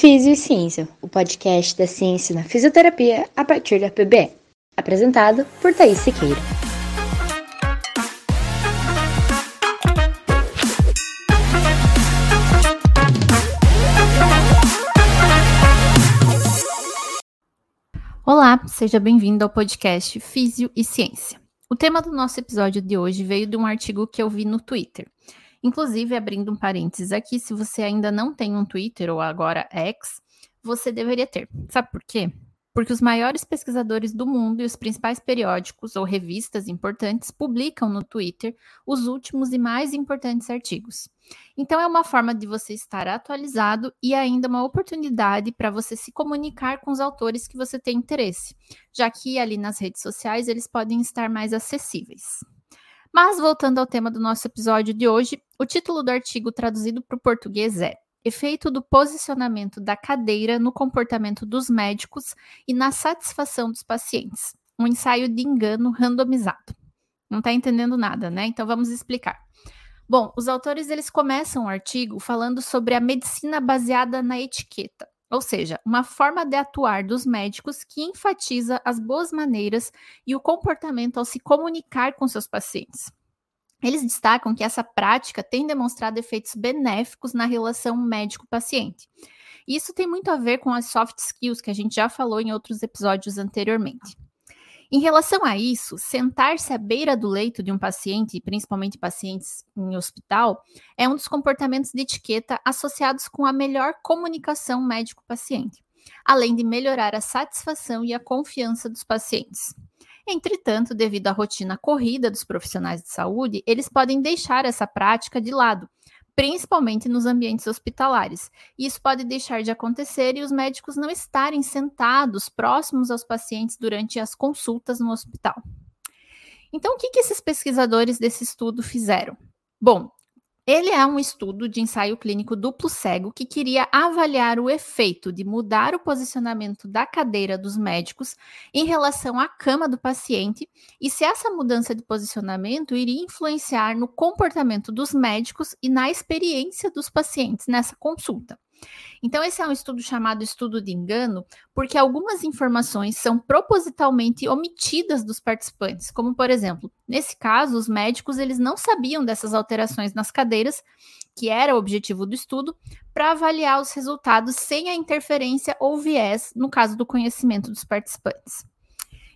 Físio e Ciência, o podcast da ciência na fisioterapia a partir da PBE. Apresentado por Thaís Siqueira. Olá, seja bem-vindo ao podcast Físio e Ciência. O tema do nosso episódio de hoje veio de um artigo que eu vi no Twitter. Inclusive, abrindo um parênteses aqui, se você ainda não tem um Twitter ou agora X, você deveria ter. Sabe por quê? Porque os maiores pesquisadores do mundo e os principais periódicos ou revistas importantes publicam no Twitter os últimos e mais importantes artigos. Então, é uma forma de você estar atualizado e ainda uma oportunidade para você se comunicar com os autores que você tem interesse, já que ali nas redes sociais eles podem estar mais acessíveis. Mas voltando ao tema do nosso episódio de hoje, o título do artigo traduzido para o português é Efeito do posicionamento da cadeira no comportamento dos médicos e na satisfação dos pacientes. Um ensaio de engano randomizado. Não está entendendo nada, né? Então vamos explicar. Bom, os autores eles começam o artigo falando sobre a medicina baseada na etiqueta ou seja, uma forma de atuar dos médicos que enfatiza as boas maneiras e o comportamento ao se comunicar com seus pacientes. Eles destacam que essa prática tem demonstrado efeitos benéficos na relação médico-paciente. Isso tem muito a ver com as soft skills que a gente já falou em outros episódios anteriormente. Em relação a isso, sentar-se à beira do leito de um paciente, principalmente pacientes em hospital, é um dos comportamentos de etiqueta associados com a melhor comunicação médico-paciente, além de melhorar a satisfação e a confiança dos pacientes. Entretanto, devido à rotina corrida dos profissionais de saúde, eles podem deixar essa prática de lado, principalmente nos ambientes hospitalares. Isso pode deixar de acontecer e os médicos não estarem sentados próximos aos pacientes durante as consultas no hospital. Então, o que, que esses pesquisadores desse estudo fizeram? Bom, ele é um estudo de ensaio clínico duplo cego que queria avaliar o efeito de mudar o posicionamento da cadeira dos médicos em relação à cama do paciente e se essa mudança de posicionamento iria influenciar no comportamento dos médicos e na experiência dos pacientes nessa consulta. Então, esse é um estudo chamado estudo de engano, porque algumas informações são propositalmente omitidas dos participantes, como por exemplo, nesse caso, os médicos eles não sabiam dessas alterações nas cadeiras, que era o objetivo do estudo, para avaliar os resultados sem a interferência ou viés no caso do conhecimento dos participantes.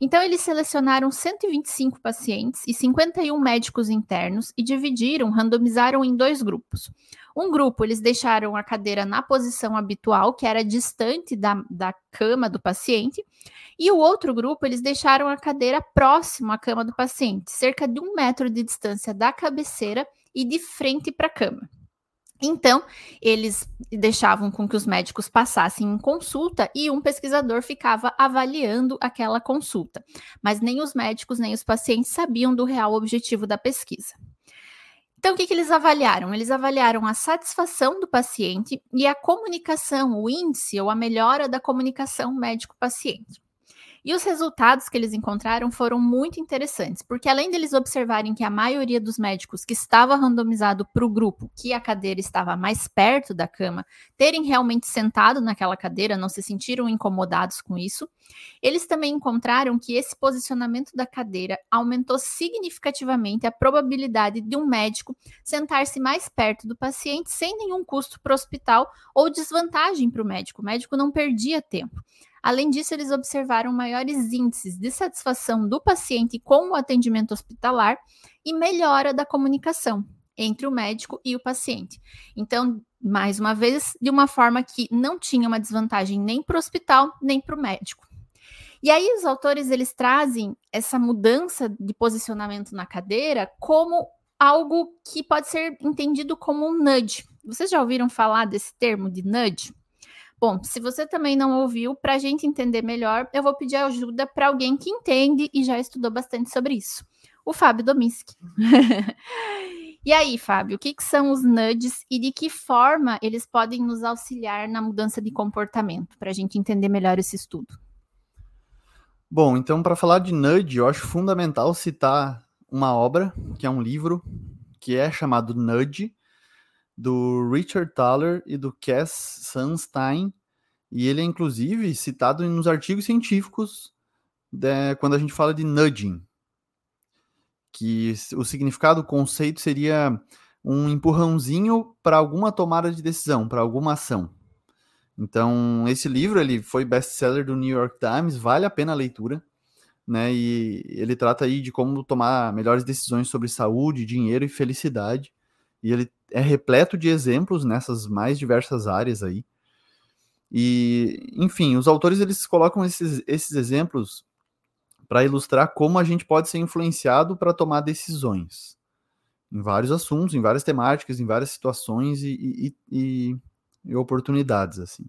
Então, eles selecionaram 125 pacientes e 51 médicos internos e dividiram, randomizaram em dois grupos. Um grupo, eles deixaram a cadeira na posição habitual, que era distante da, da cama do paciente, e o outro grupo, eles deixaram a cadeira próximo à cama do paciente, cerca de um metro de distância da cabeceira e de frente para a cama. Então, eles deixavam com que os médicos passassem em consulta e um pesquisador ficava avaliando aquela consulta. Mas nem os médicos nem os pacientes sabiam do real objetivo da pesquisa. Então, o que, que eles avaliaram? Eles avaliaram a satisfação do paciente e a comunicação, o índice ou a melhora da comunicação médico-paciente. E os resultados que eles encontraram foram muito interessantes, porque além deles observarem que a maioria dos médicos que estava randomizado para o grupo, que a cadeira estava mais perto da cama, terem realmente sentado naquela cadeira, não se sentiram incomodados com isso, eles também encontraram que esse posicionamento da cadeira aumentou significativamente a probabilidade de um médico sentar-se mais perto do paciente sem nenhum custo para o hospital ou desvantagem para o médico. O médico não perdia tempo. Além disso, eles observaram maiores índices de satisfação do paciente com o atendimento hospitalar e melhora da comunicação entre o médico e o paciente. Então, mais uma vez, de uma forma que não tinha uma desvantagem nem para o hospital, nem para o médico. E aí os autores eles trazem essa mudança de posicionamento na cadeira como algo que pode ser entendido como um nudge. Vocês já ouviram falar desse termo de nudge? Bom, se você também não ouviu, para a gente entender melhor, eu vou pedir ajuda para alguém que entende e já estudou bastante sobre isso. O Fábio Dominski. e aí, Fábio, o que, que são os nudges e de que forma eles podem nos auxiliar na mudança de comportamento, para a gente entender melhor esse estudo? Bom, então, para falar de nudge, eu acho fundamental citar uma obra, que é um livro, que é chamado Nudge, do Richard Thaler e do Cass Sunstein, E ele é, inclusive, citado nos artigos científicos de, quando a gente fala de nudging, que o significado, o conceito seria um empurrãozinho para alguma tomada de decisão, para alguma ação. Então, esse livro ele foi best-seller do New York Times, vale a pena a leitura, né? E ele trata aí de como tomar melhores decisões sobre saúde, dinheiro e felicidade. E ele é repleto de exemplos nessas mais diversas áreas aí. E, enfim, os autores eles colocam esses, esses exemplos para ilustrar como a gente pode ser influenciado para tomar decisões em vários assuntos, em várias temáticas, em várias situações e, e, e, e oportunidades assim.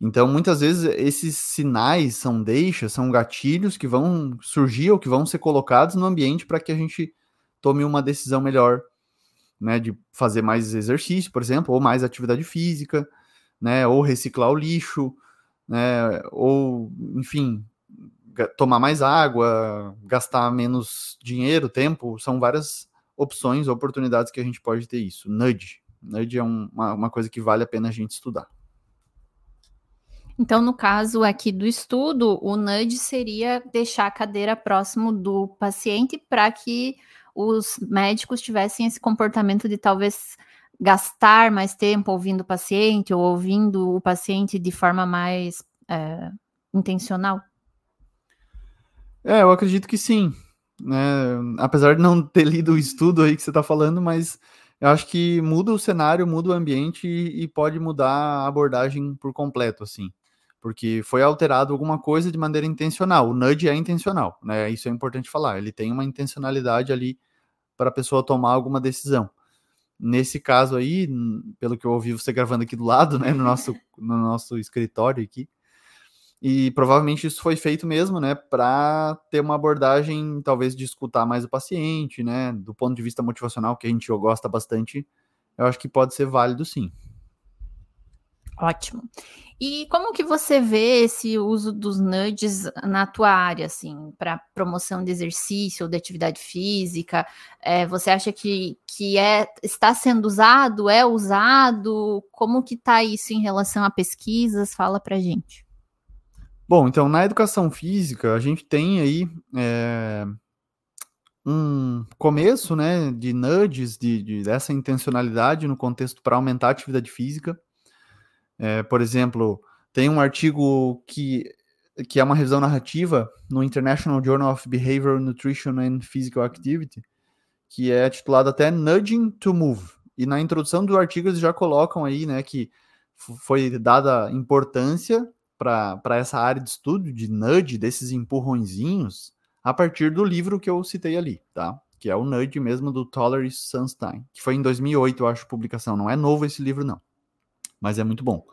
Então, muitas vezes esses sinais são deixas, são gatilhos que vão surgir ou que vão ser colocados no ambiente para que a gente tome uma decisão melhor, né, de fazer mais exercício, por exemplo, ou mais atividade física, né, ou reciclar o lixo, né, ou, enfim, tomar mais água, gastar menos dinheiro, tempo, são várias opções, oportunidades que a gente pode ter isso. Nudge. Nudge é um, uma, uma coisa que vale a pena a gente estudar. Então, no caso aqui do estudo, o nudge seria deixar a cadeira próximo do paciente para que os médicos tivessem esse comportamento de talvez gastar mais tempo ouvindo o paciente ou ouvindo o paciente de forma mais é, intencional? É, eu acredito que sim. Né? Apesar de não ter lido o estudo aí que você está falando, mas eu acho que muda o cenário, muda o ambiente e, e pode mudar a abordagem por completo, assim. Porque foi alterado alguma coisa de maneira intencional. O nudge é intencional, né? Isso é importante falar. Ele tem uma intencionalidade ali para a pessoa tomar alguma decisão. Nesse caso aí, pelo que eu ouvi você gravando aqui do lado, né, no nosso, no nosso escritório aqui, e provavelmente isso foi feito mesmo, né, para ter uma abordagem, talvez, de escutar mais o paciente, né, do ponto de vista motivacional, que a gente gosta bastante, eu acho que pode ser válido sim. Ótimo. E como que você vê esse uso dos nudges na tua área, assim, para promoção de exercício ou de atividade física? É, você acha que, que é, está sendo usado, é usado? Como que está isso em relação a pesquisas? Fala para gente. Bom, então na educação física a gente tem aí é, um começo, né, de nudges, de, de dessa intencionalidade no contexto para aumentar a atividade física. É, por exemplo, tem um artigo que, que é uma revisão narrativa no International Journal of Behavioral Nutrition and Physical Activity, que é titulado até Nudging to Move. E na introdução do artigo eles já colocam aí, né, que foi dada importância para essa área de estudo de nudge, desses empurrõezinhos, a partir do livro que eu citei ali, tá? Que é o Nudge mesmo do Toller Sunstein, que foi em 2008, eu acho, publicação. Não é novo esse livro, não. Mas é muito bom.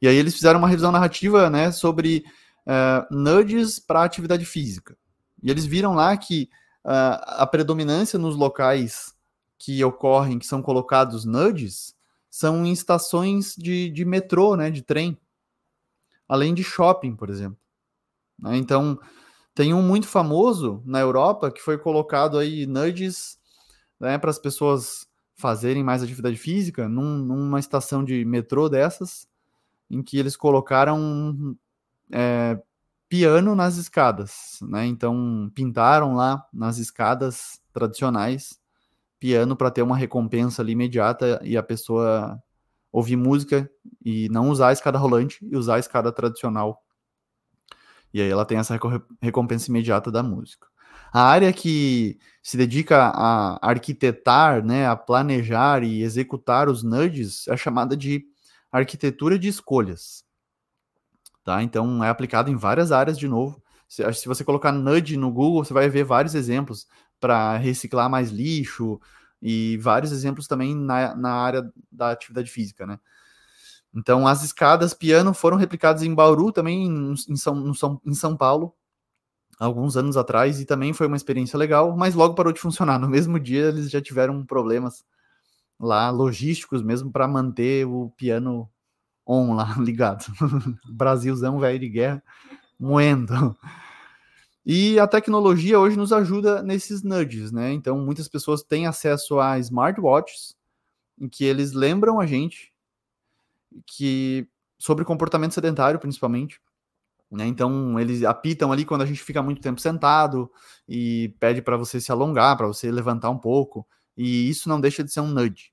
E aí eles fizeram uma revisão narrativa, né, sobre uh, nudges para atividade física. E eles viram lá que uh, a predominância nos locais que ocorrem, que são colocados nudges, são em estações de, de metrô, né, de trem além de shopping, por exemplo. Né? Então, tem um muito famoso na Europa que foi colocado aí nudges né, para as pessoas fazerem mais atividade física num, numa estação de metrô dessas, em que eles colocaram é, piano nas escadas, né? Então pintaram lá nas escadas tradicionais piano para ter uma recompensa ali imediata e a pessoa ouvir música e não usar a escada rolante e usar a escada tradicional. E aí ela tem essa recompensa imediata da música. A área que se dedica a arquitetar, né, a planejar e executar os nudges é chamada de arquitetura de escolhas. Tá? Então é aplicado em várias áreas de novo. Se, se você colocar nudge no Google, você vai ver vários exemplos para reciclar mais lixo, e vários exemplos também na, na área da atividade física, né? Então, as escadas piano foram replicadas em Bauru, também em São, São, em São Paulo, alguns anos atrás, e também foi uma experiência legal, mas logo parou de funcionar. No mesmo dia, eles já tiveram problemas lá, logísticos mesmo, para manter o piano on lá, ligado. Brasilzão, velho de guerra, moendo. E a tecnologia hoje nos ajuda nesses nudges, né? Então, muitas pessoas têm acesso a smartwatches em que eles lembram a gente que sobre comportamento sedentário, principalmente. Né? Então, eles apitam ali quando a gente fica muito tempo sentado e pede para você se alongar, para você levantar um pouco. E isso não deixa de ser um nudge.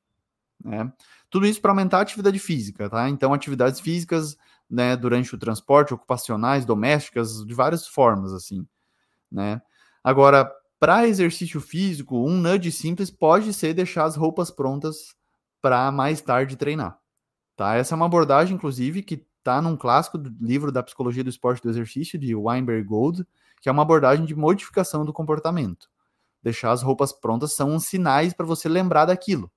Né? Tudo isso para aumentar a atividade física, tá? Então, atividades físicas né, durante o transporte, ocupacionais, domésticas, de várias formas, assim, né? Agora, para exercício físico, um nudge simples pode ser deixar as roupas prontas para mais tarde treinar, tá? Essa é uma abordagem, inclusive, que está num clássico do livro da Psicologia do Esporte do Exercício, de Weinberg Gold, que é uma abordagem de modificação do comportamento. Deixar as roupas prontas são sinais para você lembrar daquilo.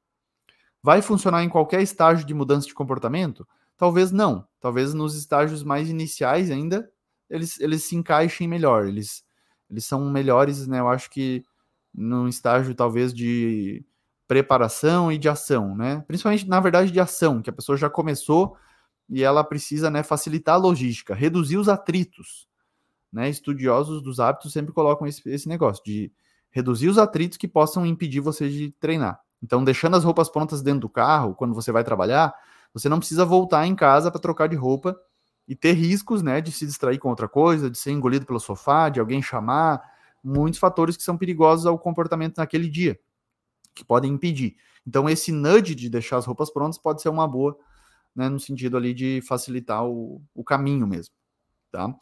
Vai funcionar em qualquer estágio de mudança de comportamento? Talvez não. Talvez nos estágios mais iniciais ainda eles, eles se encaixem melhor. Eles, eles são melhores, né? Eu acho que num estágio talvez de preparação e de ação, né? Principalmente, na verdade, de ação, que a pessoa já começou e ela precisa né, facilitar a logística, reduzir os atritos. Né? Estudiosos dos hábitos sempre colocam esse, esse negócio de reduzir os atritos que possam impedir você de treinar. Então, deixando as roupas prontas dentro do carro, quando você vai trabalhar, você não precisa voltar em casa para trocar de roupa e ter riscos, né, de se distrair com outra coisa, de ser engolido pelo sofá, de alguém chamar, muitos fatores que são perigosos ao comportamento naquele dia, que podem impedir. Então, esse nudge de deixar as roupas prontas pode ser uma boa, né, no sentido ali de facilitar o, o caminho mesmo, tá?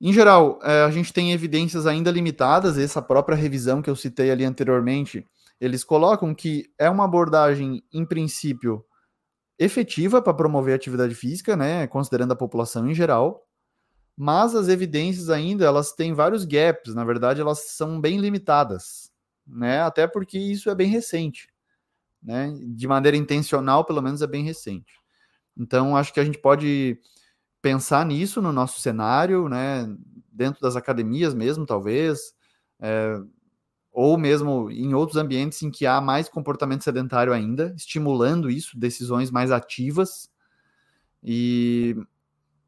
Em geral, é, a gente tem evidências ainda limitadas, essa própria revisão que eu citei ali anteriormente, eles colocam que é uma abordagem, em princípio, efetiva para promover a atividade física, né, considerando a população em geral, mas as evidências ainda, elas têm vários gaps, na verdade, elas são bem limitadas, né, até porque isso é bem recente, né, de maneira intencional, pelo menos é bem recente. Então, acho que a gente pode pensar nisso no nosso cenário, né, dentro das academias mesmo, talvez, é, ou mesmo em outros ambientes em que há mais comportamento sedentário ainda, estimulando isso, decisões mais ativas. E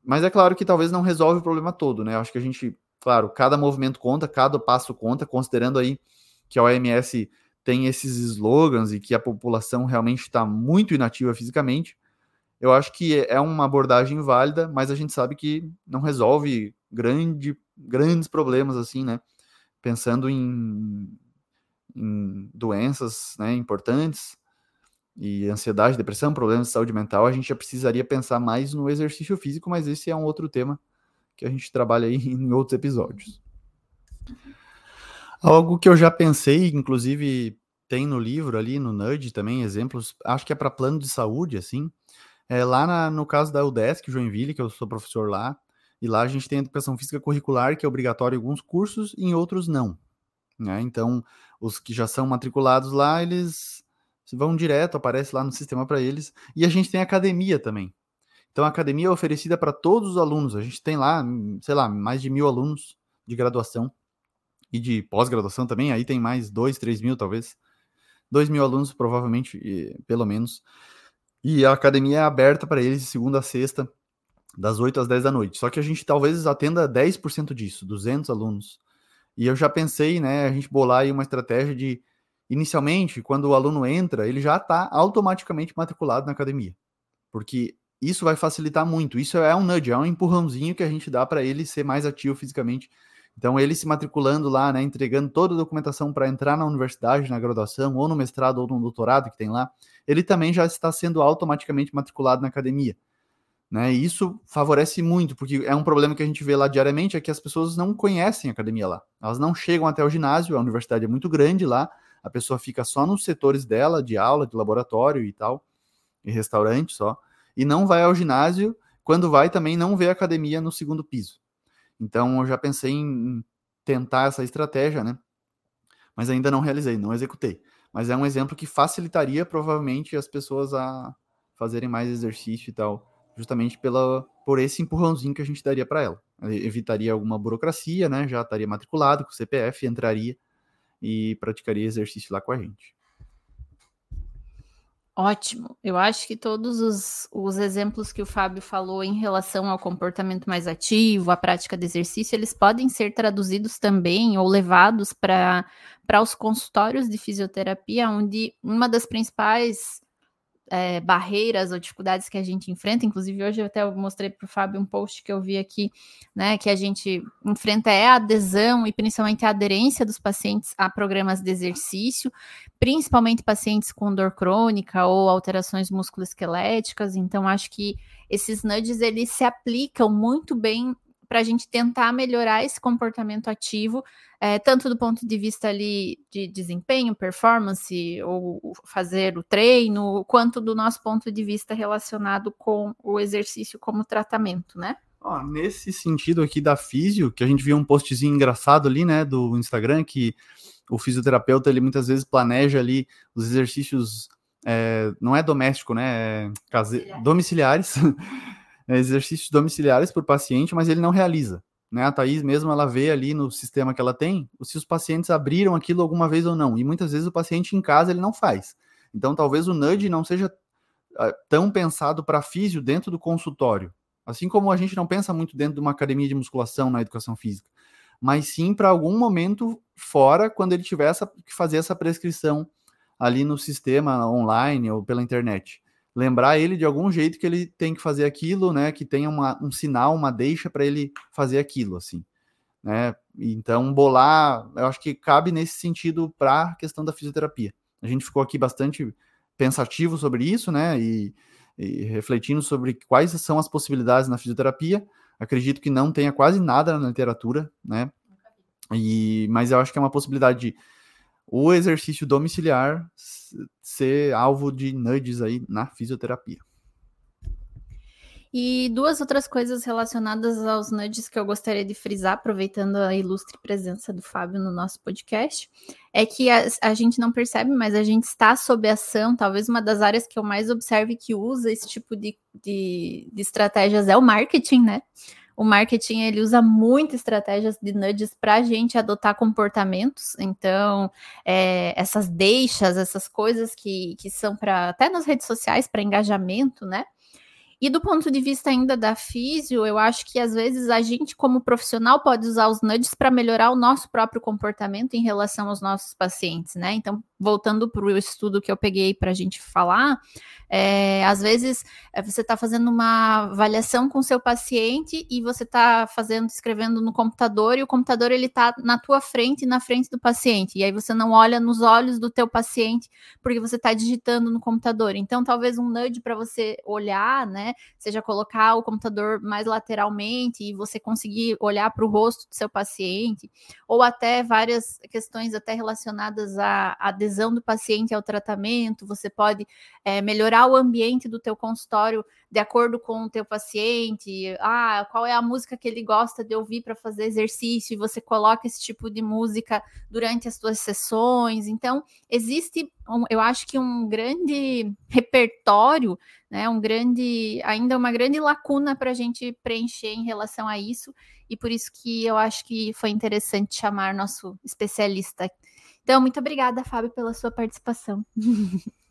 mas é claro que talvez não resolve o problema todo, né? Acho que a gente, claro, cada movimento conta, cada passo conta, considerando aí que a OMS tem esses slogans e que a população realmente está muito inativa fisicamente. Eu acho que é uma abordagem válida, mas a gente sabe que não resolve grande, grandes problemas assim, né? pensando em, em doenças né, importantes e ansiedade, depressão, problemas de saúde mental, a gente já precisaria pensar mais no exercício físico, mas esse é um outro tema que a gente trabalha aí em outros episódios. Algo que eu já pensei, inclusive tem no livro ali, no Nudge também, exemplos, acho que é para plano de saúde, assim, é, lá na, no caso da UDESC Joinville, que eu sou professor lá, e lá a gente tem educação física curricular, que é obrigatório em alguns cursos e em outros não. Né? Então, os que já são matriculados lá, eles vão direto, aparece lá no sistema para eles. E a gente tem academia também. Então, a academia é oferecida para todos os alunos. A gente tem lá, sei lá, mais de mil alunos de graduação e de pós-graduação também. Aí tem mais dois, três mil, talvez. Dois mil alunos, provavelmente, pelo menos. E a academia é aberta para eles de segunda a sexta, das 8 às 10 da noite. Só que a gente talvez atenda 10% disso, 200 alunos. E eu já pensei, né, a gente bolar aí uma estratégia de, inicialmente, quando o aluno entra, ele já está automaticamente matriculado na academia. Porque isso vai facilitar muito. Isso é um nudge, é um empurrãozinho que a gente dá para ele ser mais ativo fisicamente. Então, ele se matriculando lá, né, entregando toda a documentação para entrar na universidade, na graduação, ou no mestrado, ou no doutorado que tem lá, ele também já está sendo automaticamente matriculado na academia. Né? E isso favorece muito, porque é um problema que a gente vê lá diariamente, é que as pessoas não conhecem a academia lá. Elas não chegam até o ginásio, a universidade é muito grande lá, a pessoa fica só nos setores dela, de aula, de laboratório e tal, e restaurante só, e não vai ao ginásio, quando vai também não vê a academia no segundo piso. Então eu já pensei em tentar essa estratégia, né? Mas ainda não realizei, não executei. Mas é um exemplo que facilitaria provavelmente as pessoas a fazerem mais exercício e tal justamente pela, por esse empurrãozinho que a gente daria para ela. Evitaria alguma burocracia, né? Já estaria matriculado com o CPF, entraria e praticaria exercício lá com a gente. Ótimo. Eu acho que todos os, os, exemplos que o Fábio falou em relação ao comportamento mais ativo, à prática de exercício, eles podem ser traduzidos também ou levados para os consultórios de fisioterapia, onde uma das principais é, barreiras ou dificuldades que a gente enfrenta. Inclusive, hoje eu até mostrei para o Fábio um post que eu vi aqui, né, que a gente enfrenta é a adesão e principalmente a aderência dos pacientes a programas de exercício, principalmente pacientes com dor crônica ou alterações musculoesqueléticas. Então, acho que esses nudges eles se aplicam muito bem para a gente tentar melhorar esse comportamento ativo, é, tanto do ponto de vista ali de desempenho, performance, ou fazer o treino, quanto do nosso ponto de vista relacionado com o exercício como tratamento, né? Oh, nesse sentido aqui da físio, que a gente viu um postzinho engraçado ali, né, do Instagram, que o fisioterapeuta, ele muitas vezes planeja ali os exercícios, é, não é doméstico, né, é case... domiciliares, exercícios domiciliares por paciente, mas ele não realiza. Né? A Thaís mesmo, ela vê ali no sistema que ela tem, se os pacientes abriram aquilo alguma vez ou não. E muitas vezes o paciente em casa ele não faz. Então talvez o nudge não seja uh, tão pensado para físio dentro do consultório. Assim como a gente não pensa muito dentro de uma academia de musculação na educação física. Mas sim para algum momento fora, quando ele tiver que fazer essa prescrição ali no sistema online ou pela internet lembrar ele de algum jeito que ele tem que fazer aquilo, né? Que tenha uma, um sinal, uma deixa para ele fazer aquilo, assim, né? Então, bolar, eu acho que cabe nesse sentido para a questão da fisioterapia. A gente ficou aqui bastante pensativo sobre isso, né? E, e refletindo sobre quais são as possibilidades na fisioterapia. Acredito que não tenha quase nada na literatura, né? E, mas eu acho que é uma possibilidade de o exercício domiciliar ser alvo de nudges aí na fisioterapia. E duas outras coisas relacionadas aos nudges que eu gostaria de frisar, aproveitando a ilustre presença do Fábio no nosso podcast, é que a, a, gente não percebe, mas a gente está sob ação. Talvez uma das áreas que eu mais observe que usa esse tipo de, de, de estratégias é o marketing, né? O marketing ele usa muito estratégias de nudges para a gente adotar comportamentos. Então, é, essas deixas, essas coisas que, que são para até nas redes sociais para engajamento, né? E do ponto de vista ainda da físio, eu acho que às vezes a gente, como profissional, pode usar os nudges para melhorar o nosso próprio comportamento em relação aos nossos pacientes, né? Então, voltando para o estudo que eu peguei para a gente falar, é, às vezes é, você está fazendo uma avaliação com seu paciente e você está fazendo, escrevendo no computador e o computador ele está na tua frente e na frente do paciente. E aí você não olha nos olhos do teu paciente porque você está digitando no computador. Então, talvez um nudge para você olhar, né, seja colocar o computador mais lateralmente e você conseguir olhar para o rosto do seu paciente, ou até várias questões até relacionadas à adesão do paciente ao tratamento. Você pode é, melhorar o ambiente do teu consultório de acordo com o teu paciente, ah, qual é a música que ele gosta de ouvir para fazer exercício, e você coloca esse tipo de música durante as suas sessões. Então, existe, eu acho que um grande repertório, né, um grande, ainda uma grande lacuna para a gente preencher em relação a isso, e por isso que eu acho que foi interessante chamar nosso especialista. Então, muito obrigada, Fábio, pela sua participação.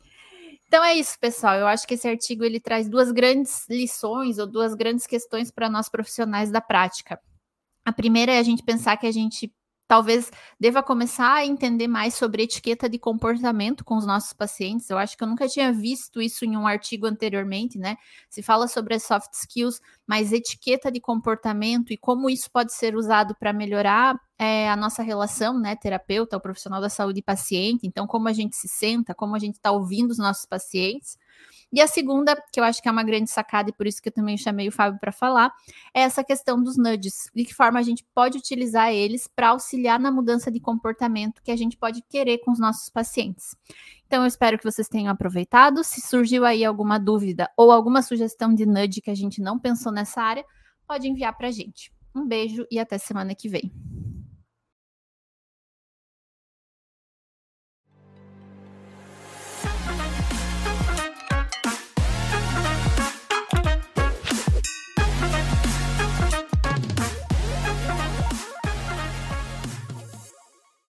Então é isso, pessoal. Eu acho que esse artigo ele traz duas grandes lições ou duas grandes questões para nós profissionais da prática. A primeira é a gente pensar que a gente talvez deva começar a entender mais sobre etiqueta de comportamento com os nossos pacientes. Eu acho que eu nunca tinha visto isso em um artigo anteriormente, né? Se fala sobre as soft skills, mas etiqueta de comportamento e como isso pode ser usado para melhorar é, a nossa relação, né, terapeuta, o profissional da saúde e paciente. Então, como a gente se senta, como a gente está ouvindo os nossos pacientes. E a segunda, que eu acho que é uma grande sacada e por isso que eu também chamei o Fábio para falar, é essa questão dos nudges. De que forma a gente pode utilizar eles para auxiliar na mudança de comportamento que a gente pode querer com os nossos pacientes. Então, eu espero que vocês tenham aproveitado. Se surgiu aí alguma dúvida ou alguma sugestão de nudge que a gente não pensou nessa área, pode enviar para a gente. Um beijo e até semana que vem.